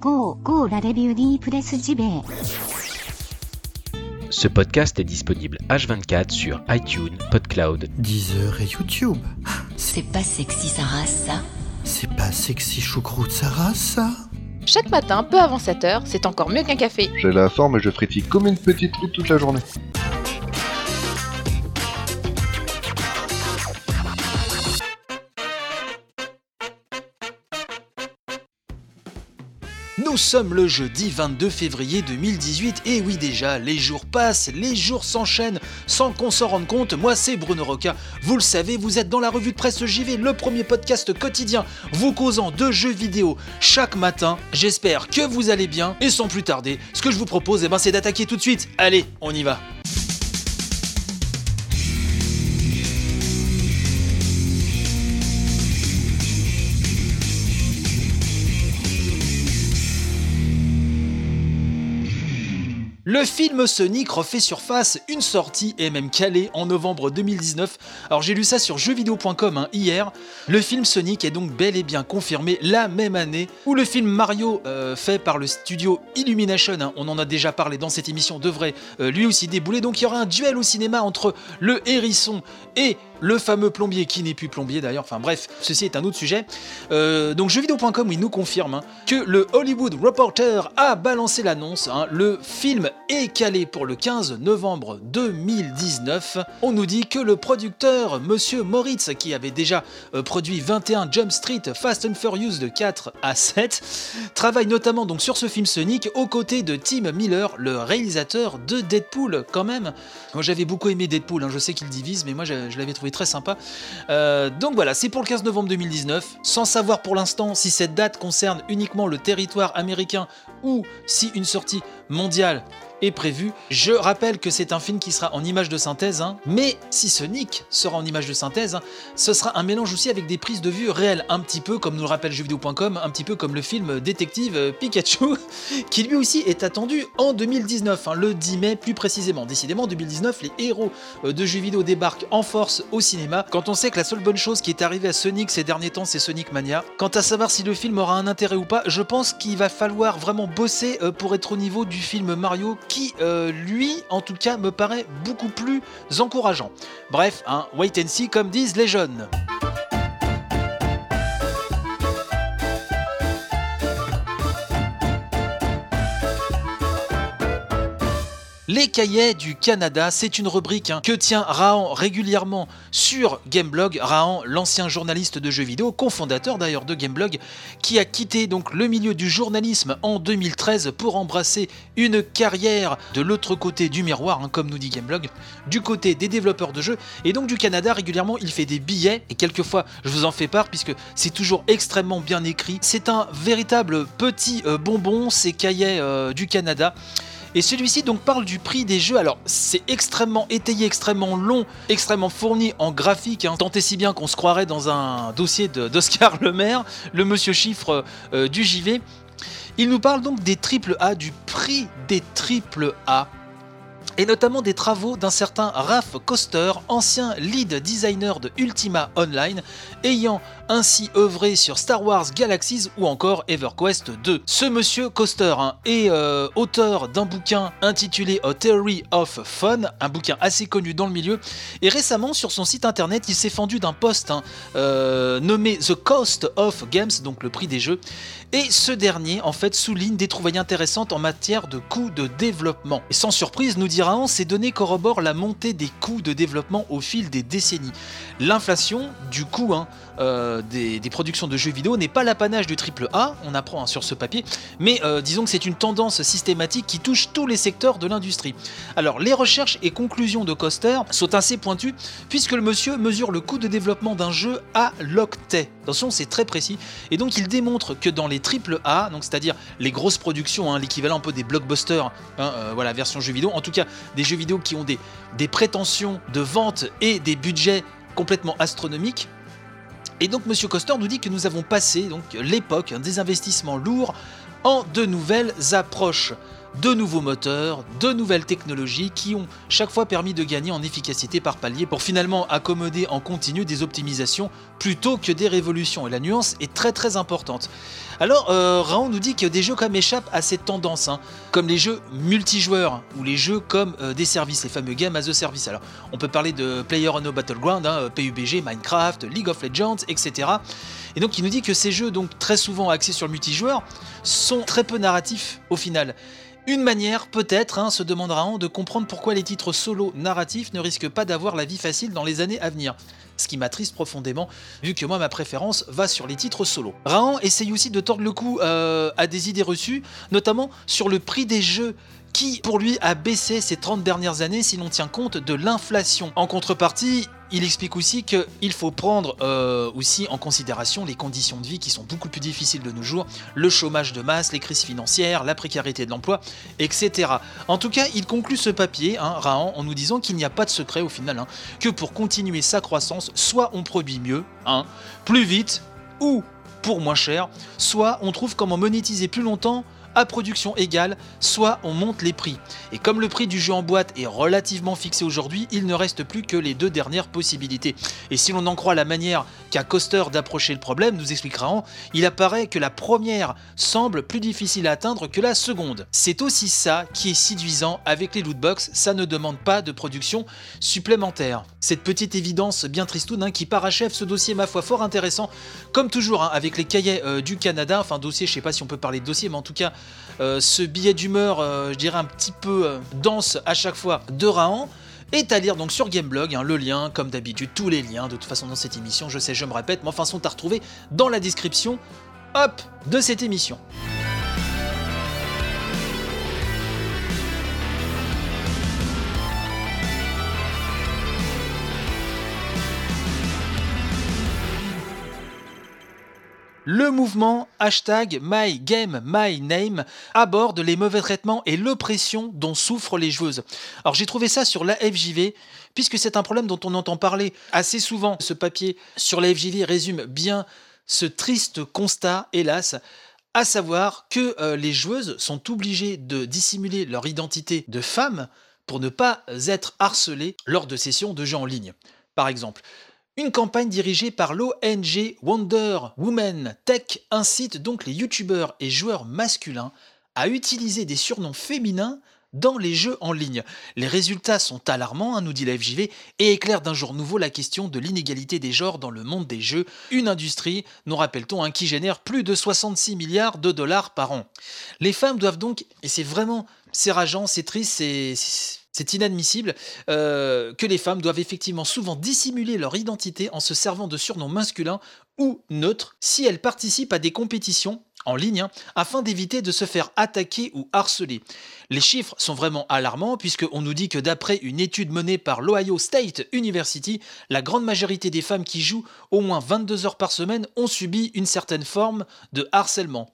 Go, go la review presse JB. Ce podcast est disponible H24 sur iTunes, PodCloud, Deezer et YouTube. C'est pas sexy sa race, ça C'est pas sexy choucroute Sarah, ça Chaque matin, peu avant 7h, c'est encore mieux qu'un café. J'ai la forme et je frétille comme une petite truite toute la journée. Nous sommes le jeudi 22 février 2018 et oui déjà, les jours passent, les jours s'enchaînent sans qu'on s'en rende compte. Moi c'est Bruno Roca, vous le savez, vous êtes dans la revue de presse JV, le premier podcast quotidien vous causant de jeux vidéo chaque matin. J'espère que vous allez bien et sans plus tarder, ce que je vous propose eh ben, c'est d'attaquer tout de suite. Allez, on y va. Le film Sonic refait surface, une sortie est même calée en novembre 2019. Alors j'ai lu ça sur jeuxvideo.com hein, hier. Le film Sonic est donc bel et bien confirmé la même année où le film Mario euh, fait par le studio Illumination, hein, on en a déjà parlé dans cette émission, devrait euh, lui aussi débouler. Donc il y aura un duel au cinéma entre le hérisson et le fameux plombier qui n'est plus plombier d'ailleurs, enfin bref, ceci est un autre sujet. Euh, donc jeuxvideo.com, il nous confirme hein, que le Hollywood Reporter a balancé l'annonce, le film est calé pour le 15 novembre 2019. On nous dit que le producteur, Monsieur Moritz, qui avait déjà euh, produit 21 Jump Street Fast and Furious de 4 à 7, travaille notamment donc sur ce film Sonic aux côtés de Tim Miller, le réalisateur de Deadpool quand même. Moi j'avais beaucoup aimé Deadpool, hein, je sais qu'il divise, mais moi je, l'avais trouvé très sympa. Euh, donc voilà, c'est pour le 15 novembre 2019, sans savoir pour l'instant si cette date concerne uniquement le territoire américain ou si une sortie mondiale est prévue. Je rappelle que c'est un film qui sera en image de synthèse, hein, mais si Sonic sera en image de synthèse, hein, ce sera un mélange aussi avec des prises de vue réelles, un petit peu comme nous le rappelle jeuxvideo.com, un petit peu comme le film Détective euh, Pikachu, qui lui aussi est attendu en 2019, hein, le 10 mai plus précisément. Décidément, 2019, les héros euh, de jeux vidéo débarquent en force au cinéma, quand on sait que la seule bonne chose qui est arrivée à Sonic ces derniers temps, c'est Sonic Mania. Quant à savoir si le film aura un intérêt ou pas, je pense qu'il va falloir vraiment bosser euh, pour être au niveau du film Mario qui, euh, lui, en tout cas, me paraît beaucoup plus encourageant. Bref, un wait and see comme disent les jeunes. Les cahiers du Canada, c'est une rubrique hein, que tient Rahan régulièrement sur Gameblog. Rahan, l'ancien journaliste de jeux vidéo, cofondateur d'ailleurs de Gameblog, qui a quitté donc le milieu du journalisme en 2013 pour embrasser une carrière de l'autre côté du miroir, hein, comme nous dit Gameblog, du côté des développeurs de jeux. Et donc du Canada, régulièrement, il fait des billets et quelquefois, je vous en fais part puisque c'est toujours extrêmement bien écrit. C'est un véritable petit euh, bonbon, ces cahiers euh, du Canada. Et celui-ci donc parle du prix des jeux. Alors c'est extrêmement étayé, extrêmement long, extrêmement fourni en graphique, hein, tant et si bien qu'on se croirait dans un dossier d'Oscar Le Maire, le monsieur chiffre euh, du JV. Il nous parle donc des triple A, du prix des triple A. Et notamment des travaux d'un certain Raph Koster, ancien lead designer de Ultima Online, ayant ainsi œuvré sur Star Wars Galaxies ou encore EverQuest 2. Ce monsieur Koster hein, est euh, auteur d'un bouquin intitulé A Theory of Fun, un bouquin assez connu dans le milieu, et récemment sur son site internet il s'est fendu d'un post hein, euh, nommé The Cost of Games, donc le prix des jeux, et ce dernier en fait souligne des trouvailles intéressantes en matière de coûts de développement. Et sans surprise, nous dira on, ces données corroborent la montée des coûts de développement au fil des décennies. L'inflation du coût hein, euh, des, des productions de jeux vidéo n'est pas l'apanage du triple A, on apprend hein, sur ce papier, mais euh, disons que c'est une tendance systématique qui touche tous les secteurs de l'industrie. Alors les recherches et conclusions de Coster sont assez pointues puisque le monsieur mesure le coût de développement d'un jeu à l'octet. Attention, c'est très précis. Et donc il démontre que dans les triple A, donc c'est-à-dire les grosses productions, hein, l'équivalent un peu des blockbusters, hein, euh, voilà version jeux vidéo, en tout cas des jeux vidéo qui ont des, des prétentions de vente et des budgets complètement astronomiques. Et donc Monsieur Coster nous dit que nous avons passé l'époque hein, des investissements lourds en de nouvelles approches de nouveaux moteurs, de nouvelles technologies qui ont chaque fois permis de gagner en efficacité par palier pour finalement accommoder en continu des optimisations plutôt que des révolutions. Et la nuance est très très importante. Alors, euh, Raon nous dit que des jeux comme échappent à cette tendance, hein, comme les jeux multijoueurs ou les jeux comme euh, des services, les fameux games as a service. Alors, on peut parler de Player No Battleground, hein, PUBG, Minecraft, League of Legends, etc. Et donc, il nous dit que ces jeux, donc très souvent axés sur le multijoueur, sont très peu narratifs au final. Une manière, peut-être, hein, se demandera on, de comprendre pourquoi les titres solo narratifs ne risquent pas d'avoir la vie facile dans les années à venir. Ce qui m'attriste profondément, vu que moi ma préférence va sur les titres solo. Raon essaye aussi de tordre le cou euh, à des idées reçues, notamment sur le prix des jeux qui, pour lui, a baissé ces 30 dernières années si l'on tient compte de l'inflation. En contrepartie, il explique aussi qu'il faut prendre euh, aussi en considération les conditions de vie qui sont beaucoup plus difficiles de nos jours, le chômage de masse, les crises financières, la précarité de l'emploi, etc. En tout cas, il conclut ce papier, hein, Rahan, en nous disant qu'il n'y a pas de secret au final, hein, que pour continuer sa croissance, soit on produit mieux, hein, plus vite, ou pour moins cher, soit on trouve comment monétiser plus longtemps à production égale, soit on monte les prix. Et comme le prix du jeu en boîte est relativement fixé aujourd'hui, il ne reste plus que les deux dernières possibilités. Et si l'on en croit la manière qu'a Coster d'approcher le problème, nous expliquera il apparaît que la première semble plus difficile à atteindre que la seconde. C'est aussi ça qui est séduisant avec les lootbox, ça ne demande pas de production supplémentaire. Cette petite évidence bien tristoune hein, qui parachève ce dossier ma foi fort intéressant, comme toujours hein, avec les cahiers euh, du Canada, enfin dossier, je sais pas si on peut parler de dossier, mais en tout cas euh, ce billet d'humeur, euh, je dirais un petit peu euh, dense à chaque fois de Rahan est à lire donc sur Gameblog, hein, le lien comme d'habitude, tous les liens de toute façon dans cette émission, je sais je me répète, mais enfin sont à retrouver dans la description hop de cette émission. Le mouvement hashtag MyGameMyName aborde les mauvais traitements et l'oppression dont souffrent les joueuses. Alors j'ai trouvé ça sur la FJV, puisque c'est un problème dont on entend parler assez souvent. Ce papier sur la FJV résume bien ce triste constat, hélas, à savoir que euh, les joueuses sont obligées de dissimuler leur identité de femme pour ne pas être harcelées lors de sessions de jeux en ligne. Par exemple, une campagne dirigée par l'ONG Wonder Woman Tech incite donc les youtubeurs et joueurs masculins à utiliser des surnoms féminins dans les jeux en ligne. Les résultats sont alarmants, hein, nous dit la et éclairent d'un jour nouveau la question de l'inégalité des genres dans le monde des jeux, une industrie, nous rappelle-t-on, hein, qui génère plus de 66 milliards de dollars par an. Les femmes doivent donc, et c'est vraiment, c'est rageant, c'est triste, c'est c'est inadmissible euh, que les femmes doivent effectivement souvent dissimuler leur identité en se servant de surnoms masculins ou neutres si elles participent à des compétitions en ligne hein, afin d'éviter de se faire attaquer ou harceler. Les chiffres sont vraiment alarmants puisqu'on nous dit que d'après une étude menée par l'Ohio State University, la grande majorité des femmes qui jouent au moins 22 heures par semaine ont subi une certaine forme de harcèlement.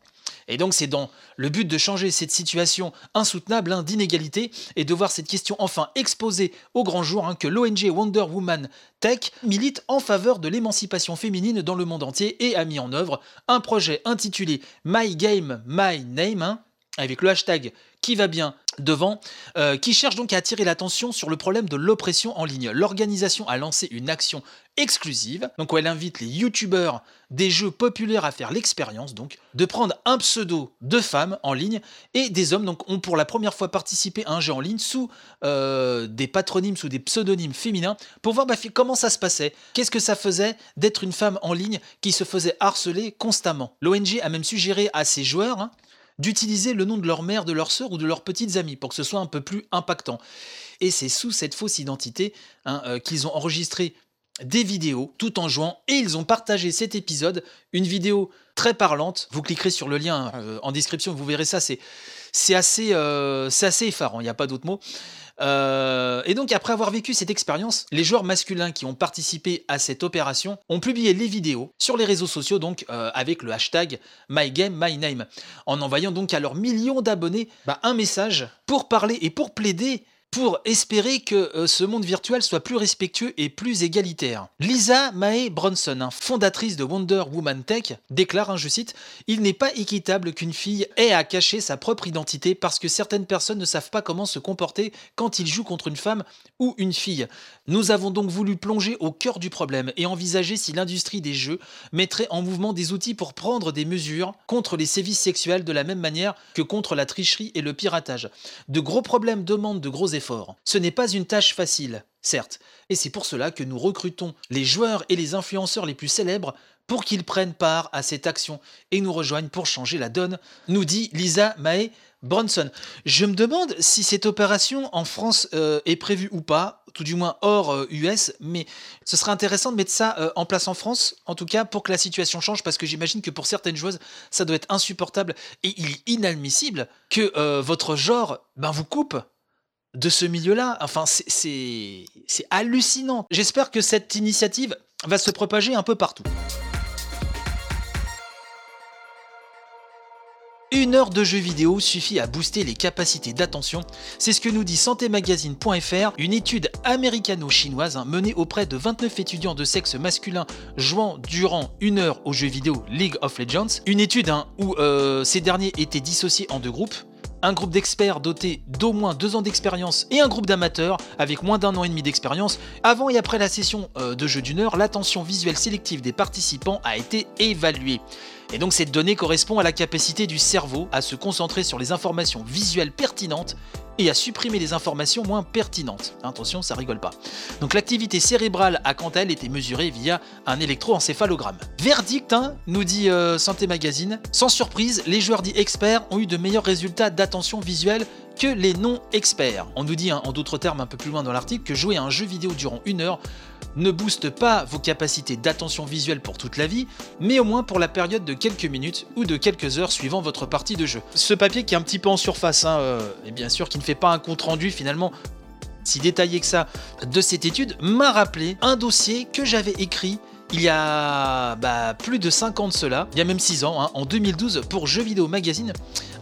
Et donc c'est dans le but de changer cette situation insoutenable hein, d'inégalité et de voir cette question enfin exposée au grand jour hein, que l'ONG Wonder Woman Tech milite en faveur de l'émancipation féminine dans le monde entier et a mis en œuvre un projet intitulé My Game, My Name, hein, avec le hashtag qui va bien devant, euh, qui cherche donc à attirer l'attention sur le problème de l'oppression en ligne. L'organisation a lancé une action exclusive, donc où elle invite les youtubeurs des jeux populaires à faire l'expérience, donc de prendre un pseudo de femmes en ligne et des hommes donc ont pour la première fois participé à un jeu en ligne sous euh, des patronymes, sous des pseudonymes féminins, pour voir bah, comment ça se passait, qu'est-ce que ça faisait d'être une femme en ligne qui se faisait harceler constamment? L'ONG a même suggéré à ses joueurs hein, d'utiliser le nom de leur mère, de leur sœur ou de leurs petites amies pour que ce soit un peu plus impactant. Et c'est sous cette fausse identité hein, euh, qu'ils ont enregistré des vidéos tout en jouant et ils ont partagé cet épisode, une vidéo très parlante. Vous cliquerez sur le lien euh, en description, vous verrez ça, c'est assez, euh, assez effarant, il n'y a pas d'autre mot. Euh, et donc après avoir vécu cette expérience, les joueurs masculins qui ont participé à cette opération ont publié les vidéos sur les réseaux sociaux donc euh, avec le hashtag MyGameMyName, en envoyant donc à leurs millions d'abonnés bah, un message pour parler et pour plaider pour espérer que euh, ce monde virtuel soit plus respectueux et plus égalitaire. Lisa Mae Bronson, hein, fondatrice de Wonder Woman Tech, déclare, hein, je cite, Il n'est pas équitable qu'une fille ait à cacher sa propre identité parce que certaines personnes ne savent pas comment se comporter quand ils jouent contre une femme ou une fille. Nous avons donc voulu plonger au cœur du problème et envisager si l'industrie des jeux mettrait en mouvement des outils pour prendre des mesures contre les sévices sexuels de la même manière que contre la tricherie et le piratage. De gros problèmes demandent de gros efforts. Ce n'est pas une tâche facile, certes, et c'est pour cela que nous recrutons les joueurs et les influenceurs les plus célèbres pour qu'ils prennent part à cette action et nous rejoignent pour changer la donne, nous dit Lisa Mae Bronson. Je me demande si cette opération en France euh, est prévue ou pas, tout du moins hors US, euh, mais ce serait intéressant de mettre ça euh, en place en France, en tout cas pour que la situation change, parce que j'imagine que pour certaines joueuses, ça doit être insupportable et inadmissible que votre genre ben, vous coupe de ce milieu-là. Enfin, c'est hallucinant. J'espère que cette initiative va se propager un peu partout. Une heure de jeu vidéo suffit à booster les capacités d'attention. C'est ce que nous dit santémagazine.fr, une étude américano-chinoise hein, menée auprès de 29 étudiants de sexe masculin jouant durant une heure au jeu vidéo League of Legends. Une étude hein, où euh, ces derniers étaient dissociés en deux groupes un groupe d'experts doté d'au moins deux ans d'expérience et un groupe d'amateurs avec moins d'un an et demi d'expérience. Avant et après la session euh, de jeu d'une heure, l'attention visuelle sélective des participants a été évaluée. Et donc cette donnée correspond à la capacité du cerveau à se concentrer sur les informations visuelles pertinentes à supprimer les informations moins pertinentes. Attention, ça rigole pas. Donc l'activité cérébrale a quant à elle été mesurée via un électroencéphalogramme. Verdict, hein, nous dit euh, Santé Magazine. Sans surprise, les joueurs dits experts ont eu de meilleurs résultats d'attention visuelle que les non-experts. On nous dit hein, en d'autres termes un peu plus loin dans l'article que jouer à un jeu vidéo durant une heure ne booste pas vos capacités d'attention visuelle pour toute la vie, mais au moins pour la période de quelques minutes ou de quelques heures suivant votre partie de jeu. Ce papier qui est un petit peu en surface, hein, euh, et bien sûr qui ne fait pas un compte rendu finalement si détaillé que ça de cette étude, m'a rappelé un dossier que j'avais écrit il y a bah, plus de 5 ans de cela, il y a même 6 ans, hein, en 2012, pour Jeux Vidéo Magazine,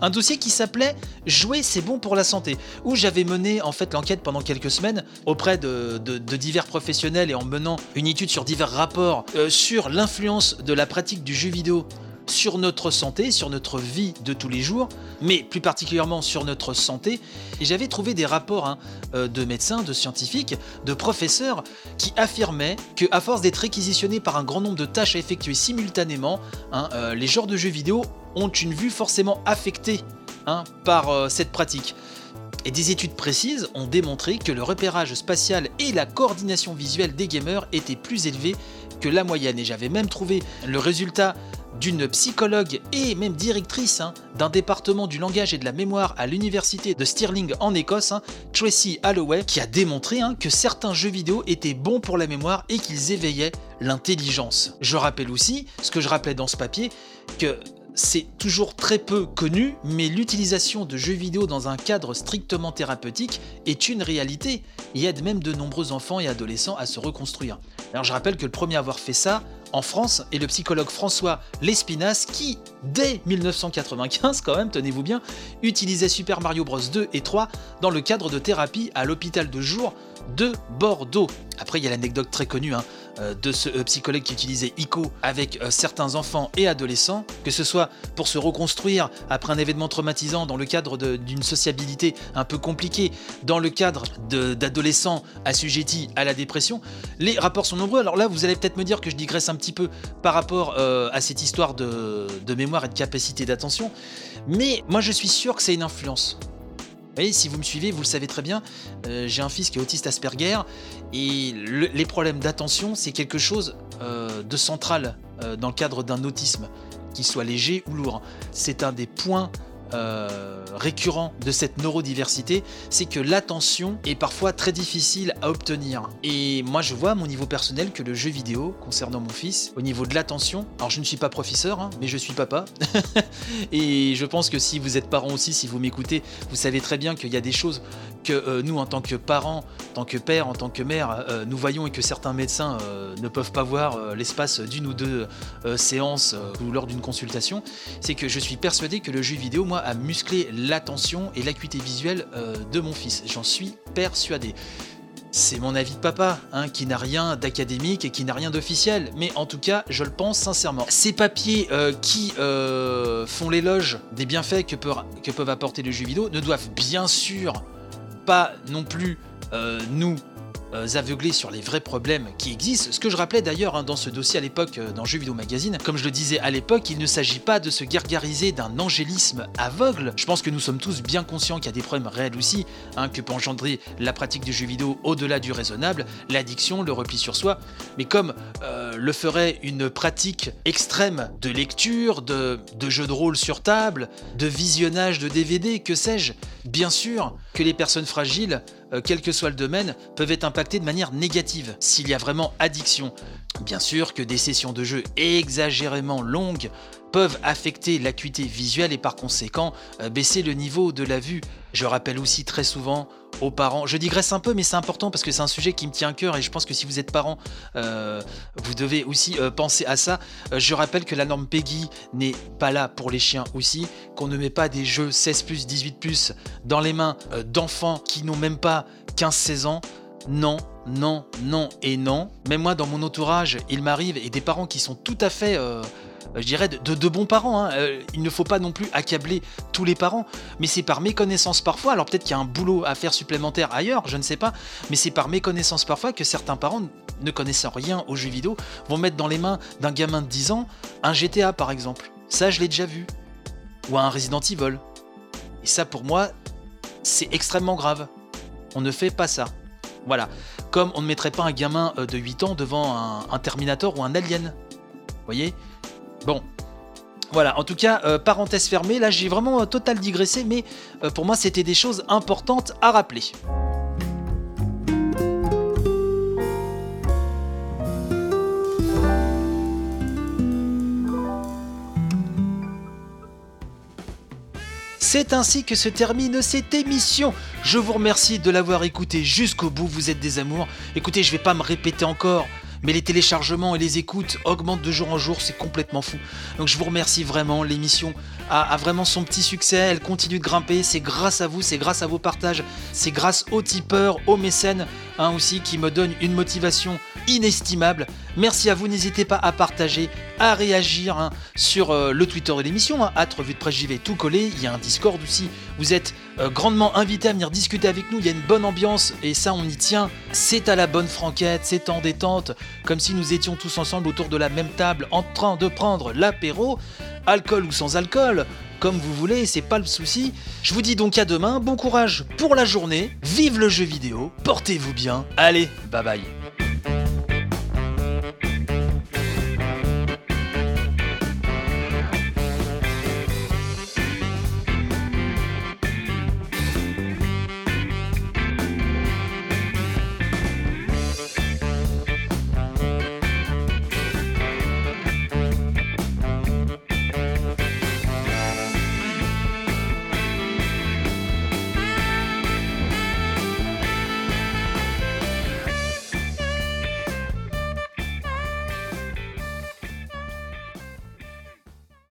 un dossier qui s'appelait Jouer c'est bon pour la santé, où j'avais mené en fait l'enquête pendant quelques semaines auprès de, divers professionnels et en menant une étude sur divers rapports euh, sur l'influence de la pratique du jeu vidéo sur notre santé, sur notre vie de tous les jours, mais plus particulièrement sur notre santé. Et j'avais trouvé des rapports hein, euh, de médecins, de scientifiques, de professeurs qui affirmaient que, à force d'être réquisitionnés par un grand nombre de tâches à effectuer simultanément, hein, euh, les genres de jeux vidéo ont une vue forcément affectée hein, par euh, cette pratique. Et des études précises ont démontré que le repérage spatial et la coordination visuelle des gamers étaient plus élevés que la moyenne. Et j'avais même trouvé le résultat d'une psychologue et même directrice hein, d'un département du langage et de la mémoire à l'université de Stirling en Écosse, hein, Tracy Holloway, qui a démontré hein, que certains jeux vidéo étaient bons pour la mémoire et qu'ils éveillaient l'intelligence. Je rappelle aussi, ce que je rappelais dans ce papier, que c'est toujours très peu connu, mais l'utilisation de jeux vidéo dans un cadre strictement thérapeutique est une réalité et aide même de nombreux enfants et adolescents à se reconstruire. Alors je rappelle que le premier à avoir fait ça en France est le psychologue François Lespinasse qui, dès 1995 quand même, tenez-vous bien, utilisait Super Mario Bros 2 et 3 dans le cadre de thérapie à l'hôpital de jour de Bordeaux. Après, il y a l'anecdote très connue hein, de ce euh, psychologue qui utilisait ICO avec euh, certains enfants et adolescents, que ce soit pour se reconstruire après un événement traumatisant dans le cadre d'une sociabilité un peu compliquée, dans le cadre d'adolescents assujettis à la dépression. Les rapports sont nombreux. Alors là, vous allez peut-être me dire que je digresse un petit peu par rapport à cette histoire de, de mémoire et de capacité d'attention, mais moi je suis sûr que c'est une influence si vous me suivez, vous le savez très bien, euh, j'ai un fils qui est autiste Asperger et les problèmes d'attention, c'est quelque chose euh, de central euh, dans le cadre d'un autisme, qu'il soit léger ou lourd. C'est un des points euh, récurrent de cette neurodiversité, c'est que l'attention est parfois très difficile à obtenir. Et moi, je vois à mon niveau personnel que le jeu vidéo, concernant mon fils, au niveau de l'attention, alors je ne suis pas professeur, hein, mais je suis papa. et je pense que si vous êtes parent aussi, si vous m'écoutez, vous savez très bien qu'il y a des choses que euh, nous, en tant que parents, en tant que père, en tant que mère, euh, nous voyons et que certains médecins euh, ne peuvent pas voir euh, l'espace d'une ou deux séances ou lors d'une consultation, c'est que je suis persuadé que le jeu vidéo, moi, a musclé l'attention et l'acuité visuelle de mon fils. J'en suis persuadé. C'est mon avis de papa, hein, qui n'a rien d'académique et qui n'a rien d'officiel, mais en tout cas, je le pense sincèrement. Ces papiers qui font l'éloge des bienfaits que, peuvent apporter les jeux vidéo ne doivent bien sûr pas non plus euh, nous euh, sur les vrais problèmes qui existent. Ce que je rappelais d'ailleurs hein, dans ce dossier à l'époque euh, dans Jeux Vidéo Magazine, comme je le disais à l'époque, il ne s'agit pas de se gargariser d'un angélisme aveugle. Je pense que nous sommes tous bien conscients qu'il y a des problèmes réels aussi, hein, que peut engendrer la pratique du jeu vidéo au-delà du raisonnable, l'addiction, le repli sur soi. Mais comme euh, le ferait une pratique extrême de lecture, de, de jeux de rôle sur table, de visionnage de DVD, que sais-je, bien sûr que les personnes fragiles, quel que soit le domaine, peuvent être impactées de manière négative s'il y a vraiment addiction. Bien sûr que des sessions de jeu exagérément longues peuvent affecter l'acuité visuelle et par conséquent euh, baisser le niveau de la vue. Je rappelle aussi très souvent aux parents, je digresse un peu mais c'est important parce que c'est un sujet qui me tient à cœur et je pense que si vous êtes parent, euh, vous devez aussi euh, penser à ça. Je rappelle que la norme PEGI n'est pas là pour les chiens aussi, qu'on ne met pas des jeux 16 ⁇ 18 ⁇ dans les mains d'enfants qui n'ont même pas 15-16 ans. Non, non, non et non. Même moi, dans mon entourage, il m'arrive, et des parents qui sont tout à fait, euh, je dirais, de, de- bons parents. hein. Euh, il ne faut pas non plus accabler tous les parents, mais c'est par méconnaissance parfois. Alors peut-être qu'il y a un boulot à faire supplémentaire ailleurs, je ne sais pas, mais c'est par méconnaissance parfois que certains parents, ne connaissant rien aux jeux vidéo, vont mettre dans les mains d'un gamin de 10 ans un GTA par exemple. Ça, je l'ai déjà vu. Ou un Resident Evil. Et ça, pour moi, c'est extrêmement grave. On ne fait pas ça. Voilà. Comme on ne mettrait pas un gamin euh, de 8 ans devant un, Terminator ou un Alien. Vous voyez? Bon. Voilà, en tout cas, euh, parenthèse fermée, là j'ai vraiment euh, total digressé, mais pour moi c'était des choses importantes à rappeler. C'est ainsi que se termine cette émission. Je vous remercie de l'avoir écouté jusqu'au bout, vous êtes des amours. Écoutez, je vais pas me répéter encore, mais les téléchargements et les écoutes augmentent de jour en jour, c'est complètement fou. Donc je vous remercie vraiment, l'émission a, a vraiment son petit succès, elle continue de grimper, c'est grâce à vous, c'est grâce à vos partages, c'est grâce aux tipeurs, aux mécènes hein, aussi qui me donnent une motivation inestimable. Merci à vous, n'hésitez pas à partager, à réagir hein, sur euh, le Twitter de l'émission, hein, revue de presse JV tout collé, il y a un Discord aussi, vous êtes euh, grandement invités à venir discuter avec nous, il y a une bonne ambiance et ça on y tient, c'est à la bonne franquette, c'est en détente, comme si nous étions tous ensemble autour de la même table en train de prendre l'apéro, alcool ou sans alcool, comme vous voulez, c'est pas le souci. Je vous dis donc à demain, bon courage pour la journée, vive le jeu vidéo, portez-vous bien, allez, bye bye.